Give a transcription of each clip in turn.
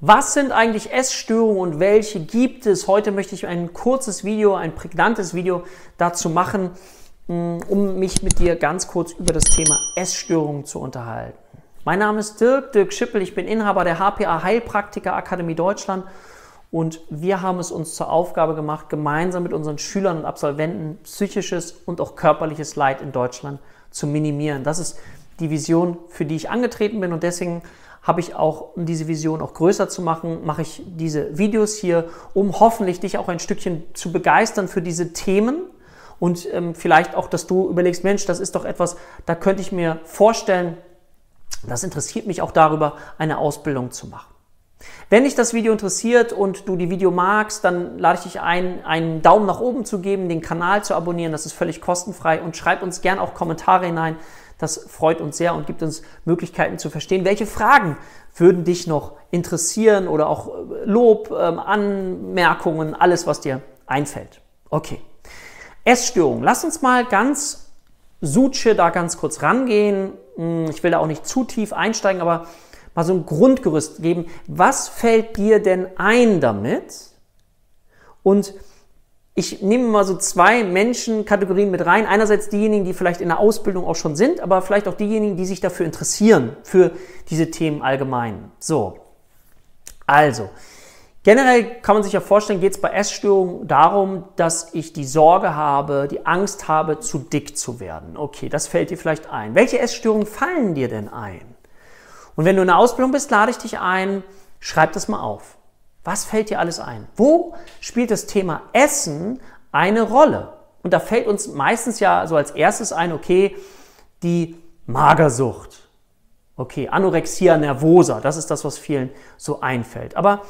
Was sind eigentlich Essstörungen und welche gibt es? Heute möchte ich ein kurzes Video, ein prägnantes Video dazu machen, mm, um mich mit dir ganz kurz über das Thema Essstörungen zu unterhalten. Mein Name ist Dirk, Dirk Schippel, ich bin Inhaber der HPA Heilpraktiker Akademie Deutschland und wir haben es uns zur Aufgabe gemacht, gemeinsam mit unseren Schülern und Absolventen psychisches und auch körperliches Leid in Deutschland zu minimieren. Das ist die Vision, für die ich angetreten bin und deswegen habe ich auch, um diese Vision auch größer zu machen, mache ich diese Videos hier, um hoffentlich dich auch ein Stückchen zu begeistern für diese Themen. Und ähm, vielleicht auch, dass du überlegst, Mensch, das ist doch etwas, da könnte ich mir vorstellen, das interessiert mich auch darüber, eine Ausbildung zu machen. Wenn dich das Video interessiert und du die Video magst, dann lade ich dich ein, einen Daumen nach oben zu geben, den Kanal zu abonnieren, das ist völlig kostenfrei. Und schreib uns gern auch Kommentare hinein, das freut uns sehr und gibt uns Möglichkeiten zu verstehen, welche Fragen würden dich noch interessieren oder auch äh, Lob, ähm, Anmerkungen, alles, was dir einfällt. Okay. Essstörung. Lass uns mal ganz Suche da ganz kurz rangehen. Hm, ich will da auch nicht zu tief einsteigen, aber mal so ein Grundgerüst geben. Was fällt dir denn ein damit? Und ich nehme mal so zwei Menschenkategorien mit rein. Einerseits diejenigen, die vielleicht in der Ausbildung auch schon sind, aber vielleicht auch diejenigen, die sich dafür interessieren, für diese Themen allgemein. So. Also. Generell kann man sich ja vorstellen, geht es bei Essstörungen darum, dass ich die Sorge habe, die Angst habe, zu dick zu werden. Okay, das fällt dir vielleicht ein. Welche Essstörungen fallen dir denn ein? Und wenn du in der Ausbildung bist, lade ich dich ein, schreib das mal auf. Was fällt dir alles ein? Wo spielt das Thema Essen eine Rolle? Und da fällt uns meistens ja so als erstes ein, okay, die Magersucht. Okay, Anorexia nervosa, das ist das, was vielen so einfällt. Aber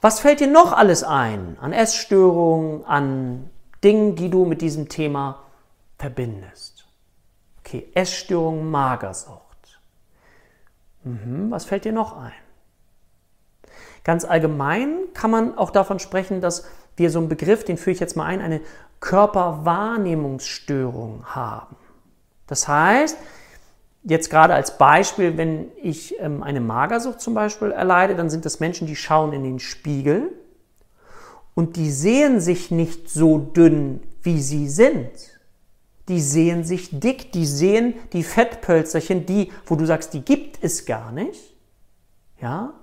was fällt dir noch alles ein an Essstörungen, an Dingen, die du mit diesem Thema verbindest? Okay, Essstörung, Magersucht. Mhm, was fällt dir noch ein? Ganz allgemein kann man auch davon sprechen, dass wir so einen Begriff, den führe ich jetzt mal ein, eine Körperwahrnehmungsstörung haben. Das heißt, jetzt gerade als Beispiel, wenn ich ähm, eine Magersucht zum Beispiel erleide, dann sind das Menschen, die schauen in den Spiegel und die sehen sich nicht so dünn, wie sie sind. Die sehen sich dick, die sehen die Fettpölzerchen, die, wo du sagst, die gibt es gar nicht. Ja?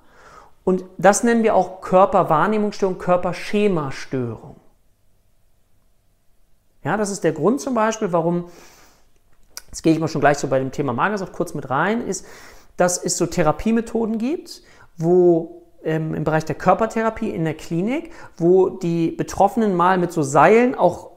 Und das nennen wir auch Körperwahrnehmungsstörung, Körperschemastörung. Ja, das ist der Grund zum Beispiel, warum, jetzt gehe ich mal schon gleich so bei dem Thema Magersucht kurz mit rein, ist, dass es so Therapiemethoden gibt, wo ähm, im Bereich der Körpertherapie in der Klinik, wo die Betroffenen mal mit so Seilen auch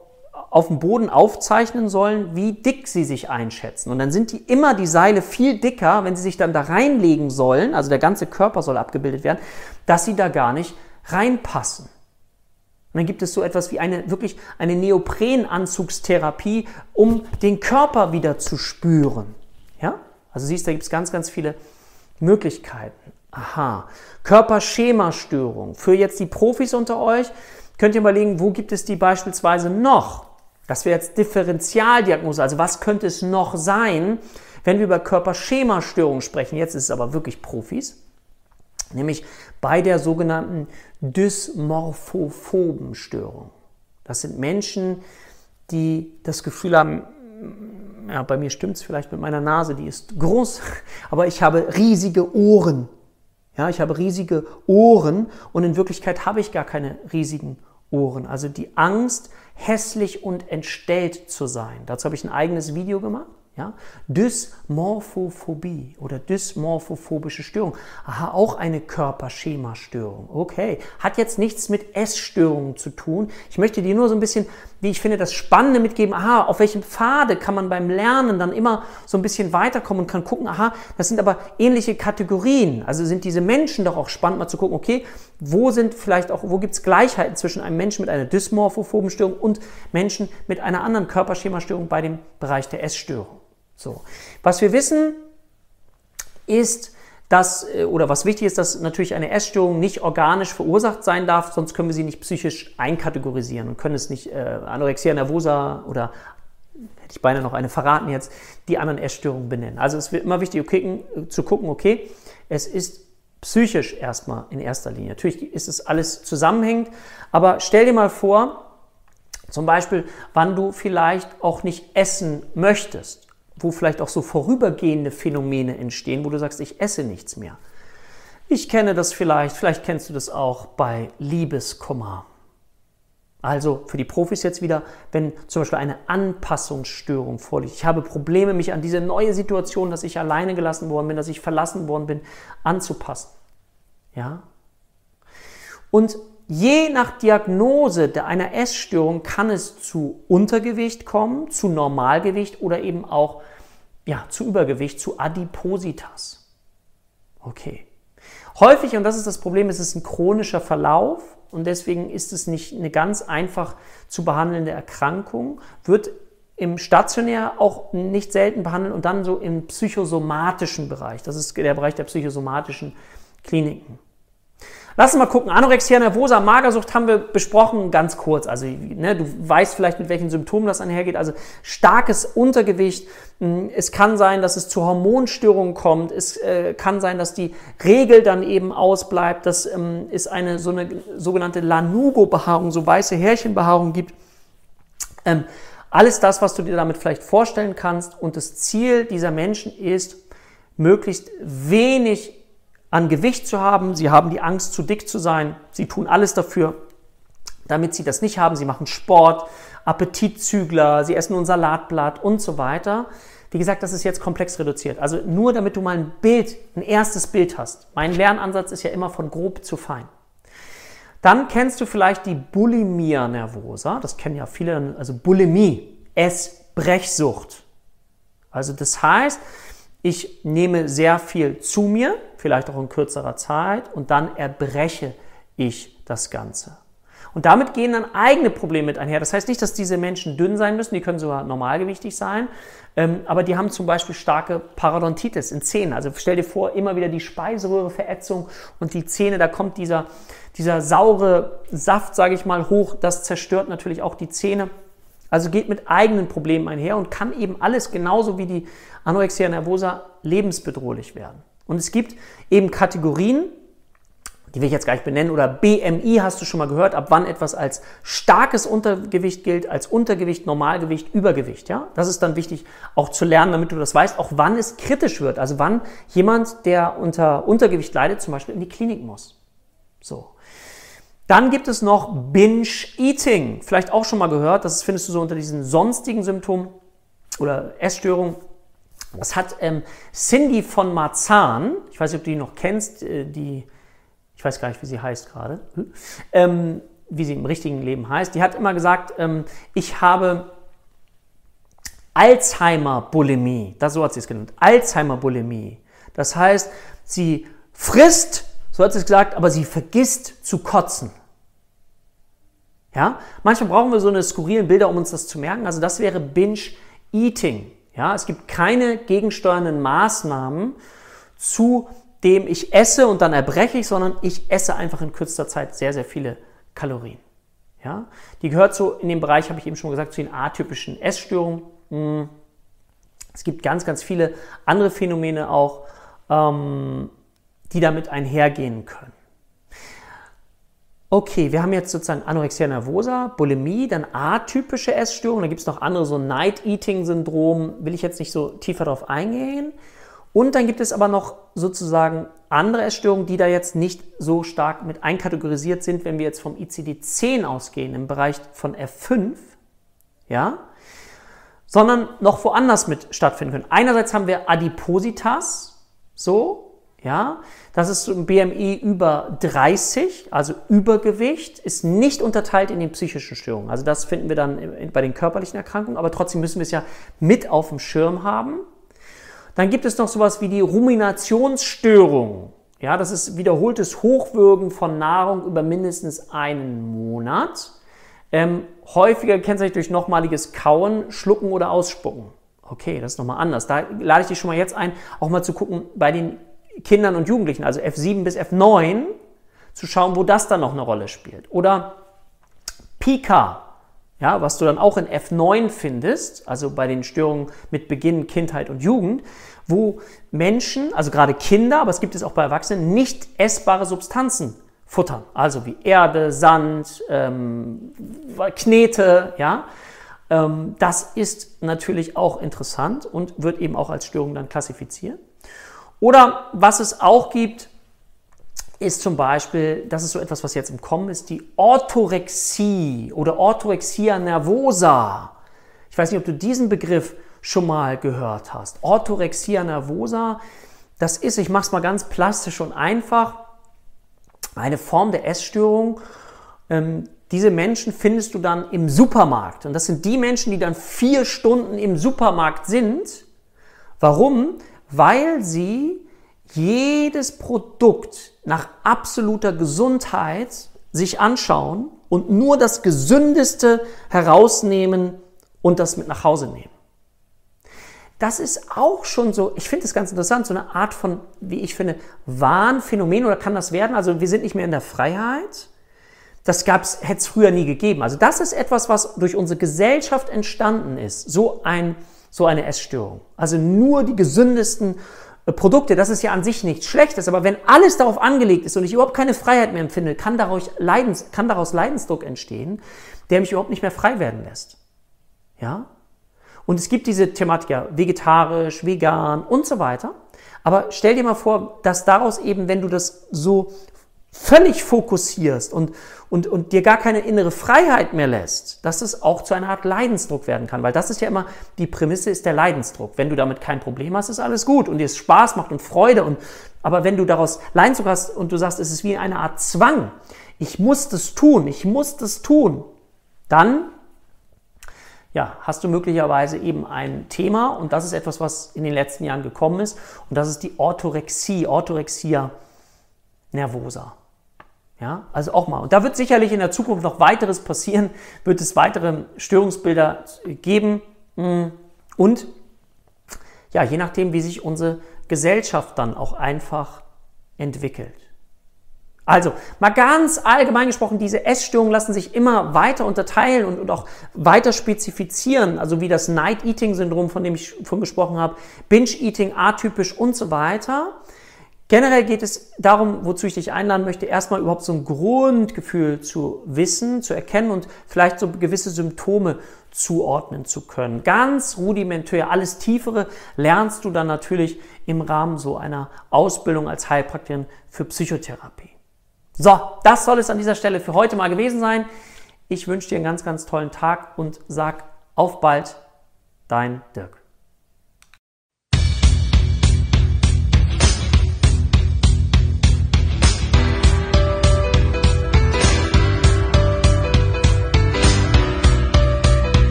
auf dem Boden aufzeichnen sollen, wie dick sie sich einschätzen. Und dann sind die immer die Seile viel dicker, wenn sie sich dann da reinlegen sollen, also der ganze Körper soll abgebildet werden, dass sie da gar nicht reinpassen. Und dann gibt es so etwas wie eine wirklich eine Neoprenanzugstherapie, um den Körper wieder zu spüren. Ja? Also siehst, da gibt es ganz, ganz viele Möglichkeiten. Aha. Körperschemastörung. Für jetzt die Profis unter euch könnt ihr überlegen, wo gibt es die beispielsweise noch? Das wäre jetzt Differentialdiagnose. Also was könnte es noch sein, wenn wir über Körperschemastörungen sprechen? Jetzt ist es aber wirklich Profis. Nämlich bei der sogenannten Dysmorphophobenstörung. Das sind Menschen, die das Gefühl haben, ja, bei mir stimmt es vielleicht mit meiner Nase, die ist groß, aber ich habe riesige Ohren. Ja, ich habe riesige Ohren und in Wirklichkeit habe ich gar keine riesigen Ohren. Also die Angst, hässlich und entstellt zu sein. Dazu habe ich ein eigenes Video gemacht. Ja? Dysmorphophobie oder dysmorphophobische Störung. Aha, auch eine Körperschemastörung. Okay, hat jetzt nichts mit Essstörungen zu tun. Ich möchte dir nur so ein bisschen, wie ich finde, das Spannende mitgeben. Aha, auf welchem Pfade kann man beim Lernen dann immer so ein bisschen weiterkommen und kann gucken, aha, das sind aber ähnliche Kategorien. Also sind diese Menschen doch auch spannend, mal zu gucken, okay, wo sind vielleicht auch, wo gibt es Gleichheiten zwischen einem Menschen mit einer dysmorphophoben Störung und Menschen mit einer anderen Körperschemastörung bei dem Bereich der Essstörung. So. Was wir wissen, ist, dass, äh, oder was wichtig ist, dass natürlich eine Essstörung nicht organisch verursacht sein darf, sonst können wir sie nicht psychisch einkategorisieren und können es nicht äh, Anorexia nervosa oder hätte ich beinahe noch eine verraten jetzt, die anderen Essstörungen benennen. Also es wird immer wichtig okay, zu gucken, okay, es ist psychisch erstmal in erster Linie. Natürlich ist es alles zusammenhängend, aber stell dir mal vor, zum Beispiel, wann du vielleicht auch nicht essen möchtest, wo vielleicht auch so vorübergehende Phänomene entstehen, wo du sagst, ich esse nichts mehr. Ich kenne das vielleicht, vielleicht kennst du das auch bei Liebeskummer. Also für die Profis jetzt wieder, wenn zum Beispiel eine Anpassungsstörung vorliegt. Ich habe Probleme, mich an diese neue Situation, dass ich alleine gelassen worden bin, dass ich verlassen worden bin, anzupassen. Ja? Und je nach Diagnose einer Essstörung kann es zu Untergewicht kommen, zu Normalgewicht oder eben auch ja, zu Übergewicht, zu Adipositas. Okay. Häufig, und das ist das Problem, ist es ein chronischer Verlauf und deswegen ist es nicht eine ganz einfach zu behandelnde Erkrankung, wird im Stationär auch nicht selten behandelt und dann so im psychosomatischen Bereich. Das ist der Bereich der psychosomatischen Kliniken. Lass uns mal gucken. Anorexia nervosa, Magersucht haben wir besprochen, ganz kurz. Also ne, du weißt vielleicht, mit welchen Symptomen das einhergeht. Also starkes Untergewicht. Hm, es kann sein, dass es zu Hormonstörungen kommt. Es äh, kann sein, dass die Regel dann eben ausbleibt. Dass ähm, es eine so eine sogenannte Lanugo-Behaarung, so weiße Härchenbehaarung gibt. Ähm, alles das, was du dir damit vielleicht vorstellen kannst. Und das Ziel dieser Menschen ist, möglichst wenig an Gewicht zu haben. Sie haben die Angst, zu dick zu sein. Sie tun alles dafür, damit sie das nicht haben. Sie machen Sport, Appetitzügler, sie essen nur ein Salatblatt und so weiter. Wie gesagt, das ist jetzt komplex reduziert. Also nur damit du mal ein Bild, ein erstes Bild hast. Mein Lernansatz ist ja immer von grob zu fein. Dann kennst du vielleicht die Bulimia nervosa. Das kennen ja viele, also Bulimie, Essbrechsucht. Also das heißt, ich nehme sehr viel zu mir, vielleicht auch in kürzerer Zeit, und dann erbreche ich das Ganze. Und damit gehen dann eigene Probleme mit einher. Das heißt nicht, dass diese Menschen dünn sein müssen, die können sogar normalgewichtig sein, ähm, aber die haben zum Beispiel starke Parodontitis in Zähnen. Also stell dir vor, immer wieder die Speiseröhreverätzung und die Zähne, da kommt dieser, dieser saure Saft, sage ich mal, hoch. Das zerstört natürlich auch die Zähne. Also geht mit eigenen Problemen einher und kann eben alles genauso wie die Anorexia nervosa lebensbedrohlich werden. Und es gibt eben Kategorien, die will ich jetzt gar nicht benennen, oder BMI hast du schon mal gehört, ab wann etwas als starkes Untergewicht gilt, als Untergewicht, Normalgewicht, Übergewicht. Ja? Das ist dann wichtig auch zu lernen, damit du das weißt, auch wann es kritisch wird. Also wann jemand, der unter Untergewicht leidet, zum Beispiel in die Klinik muss. So. Dann gibt es noch Binge Eating. Vielleicht auch schon mal gehört, das findest du so unter diesen sonstigen Symptomen oder Essstörungen. Das hat ähm, Cindy von Marzahn, ich weiß nicht, ob du die noch kennst, äh, die, ich weiß gar nicht, wie sie heißt gerade, ähm, wie sie im richtigen Leben heißt, die hat immer gesagt, ähm, ich habe Alzheimer-Bulimie, das so hat sie es genannt, Alzheimer-Bulimie. Das heißt, sie frisst, so hat sie es gesagt, aber sie vergisst zu kotzen. Ja? Manchmal brauchen wir so eine skurrilen Bilder, um uns das zu merken. Also das wäre Binge Eating. Ja? Es gibt keine gegensteuernden Maßnahmen zu dem ich esse und dann erbreche ich, sondern ich esse einfach in kürzester Zeit sehr, sehr viele Kalorien. Ja? Die gehört so in dem Bereich, habe ich eben schon gesagt, zu den atypischen Essstörungen. Hm. Es gibt ganz, ganz viele andere Phänomene auch, ähm, die damit einhergehen können. Okay, wir haben jetzt sozusagen Anorexia nervosa, Bulimie, dann atypische Essstörungen, da gibt es noch andere, so Night-Eating-Syndrom, will ich jetzt nicht so tiefer darauf eingehen. Und dann gibt es aber noch sozusagen andere Essstörungen, die da jetzt nicht so stark mit einkategorisiert sind, wenn wir jetzt vom ICD-10 ausgehen, im Bereich von F5, ja, sondern noch woanders mit stattfinden können. Einerseits haben wir Adipositas, so, ja, das ist ein BMI über 30, also Übergewicht, ist nicht unterteilt in den psychischen Störungen. Also das finden wir dann bei den körperlichen Erkrankungen, aber trotzdem müssen wir es ja mit auf dem Schirm haben. Dann gibt es noch sowas wie die Ruminationsstörung. Ja, das ist wiederholtes Hochwürgen von Nahrung über mindestens einen Monat. Ähm, häufiger kennzeichnet durch nochmaliges Kauen, Schlucken oder Ausspucken. Okay, das ist nochmal anders. Da lade ich dich schon mal jetzt ein, auch mal zu gucken bei den Kindern und Jugendlichen, also F7 bis F9, zu schauen, wo das dann noch eine Rolle spielt. Oder Pika, ja, was du dann auch in F9 findest, also bei den Störungen mit Beginn Kindheit und Jugend, wo Menschen, also gerade Kinder, aber es gibt es auch bei Erwachsenen, nicht essbare Substanzen futtern. Also wie Erde, Sand, ähm, Knete, ja. Ähm, das ist natürlich auch interessant und wird eben auch als Störung dann klassifiziert. Oder was es auch gibt, ist zum Beispiel, das ist so etwas, was jetzt im Kommen ist, die Orthorexie oder Orthorexia nervosa. Ich weiß nicht, ob du diesen Begriff schon mal gehört hast. Orthorexia nervosa, das ist, ich mache es mal ganz plastisch und einfach, eine Form der Essstörung. Ähm, diese Menschen findest du dann im Supermarkt. Und das sind die Menschen, die dann vier Stunden im Supermarkt sind. Warum? Weil sie jedes Produkt nach absoluter Gesundheit sich anschauen und nur das Gesündeste herausnehmen und das mit nach Hause nehmen. Das ist auch schon so, ich finde es ganz interessant, so eine Art von, wie ich finde, Wahnphänomen oder kann das werden? Also wir sind nicht mehr in der Freiheit. Das hätte es früher nie gegeben. Also das ist etwas, was durch unsere Gesellschaft entstanden ist. So, ein, so eine Essstörung. Also nur die gesündesten äh, Produkte, das ist ja an sich nichts Schlechtes, aber wenn alles darauf angelegt ist und ich überhaupt keine Freiheit mehr empfinde, kann daraus, Leidens, kann daraus Leidensdruck entstehen, der mich überhaupt nicht mehr frei werden lässt. Ja? Und es gibt diese Thematik ja vegetarisch, vegan und so weiter. Aber stell dir mal vor, dass daraus eben, wenn du das so völlig fokussierst und, und, und dir gar keine innere Freiheit mehr lässt, dass es auch zu einer Art Leidensdruck werden kann. Weil das ist ja immer, die Prämisse ist der Leidensdruck. Wenn du damit kein Problem hast, ist alles gut und dir es Spaß macht und Freude. Und, aber wenn du daraus Leidensdruck hast und du sagst, es ist wie eine Art Zwang, ich muss das tun, ich muss das tun, dann ja, hast du möglicherweise eben ein Thema und das ist etwas, was in den letzten Jahren gekommen ist und das ist die Orthorexie, Orthorexia nervosa. Ja, also auch mal. Und da wird sicherlich in der Zukunft noch weiteres passieren, wird es weitere Störungsbilder geben. Mm. Und ja, je nachdem, wie sich unsere Gesellschaft dann auch einfach entwickelt. Also, mal ganz allgemein gesprochen, diese Essstörungen lassen sich immer weiter unterteilen und, und auch weiter spezifizieren, also wie das Night-Eating-Syndrom, von dem ich von gesprochen habe, Binge-Eating, atypisch und so weiter. Generell geht es darum, wozu ich dich einladen möchte, erstmal überhaupt so ein Grundgefühl zu wissen, zu erkennen und vielleicht so gewisse Symptome zuordnen zu können. Ganz rudimentär. Alles Tiefere lernst du dann natürlich im Rahmen so einer Ausbildung als Heilpraktikerin für Psychotherapie. So, das soll es an dieser Stelle für heute mal gewesen sein. Ich wünsche dir einen ganz, ganz tollen Tag und sag auf bald, dein Dirk.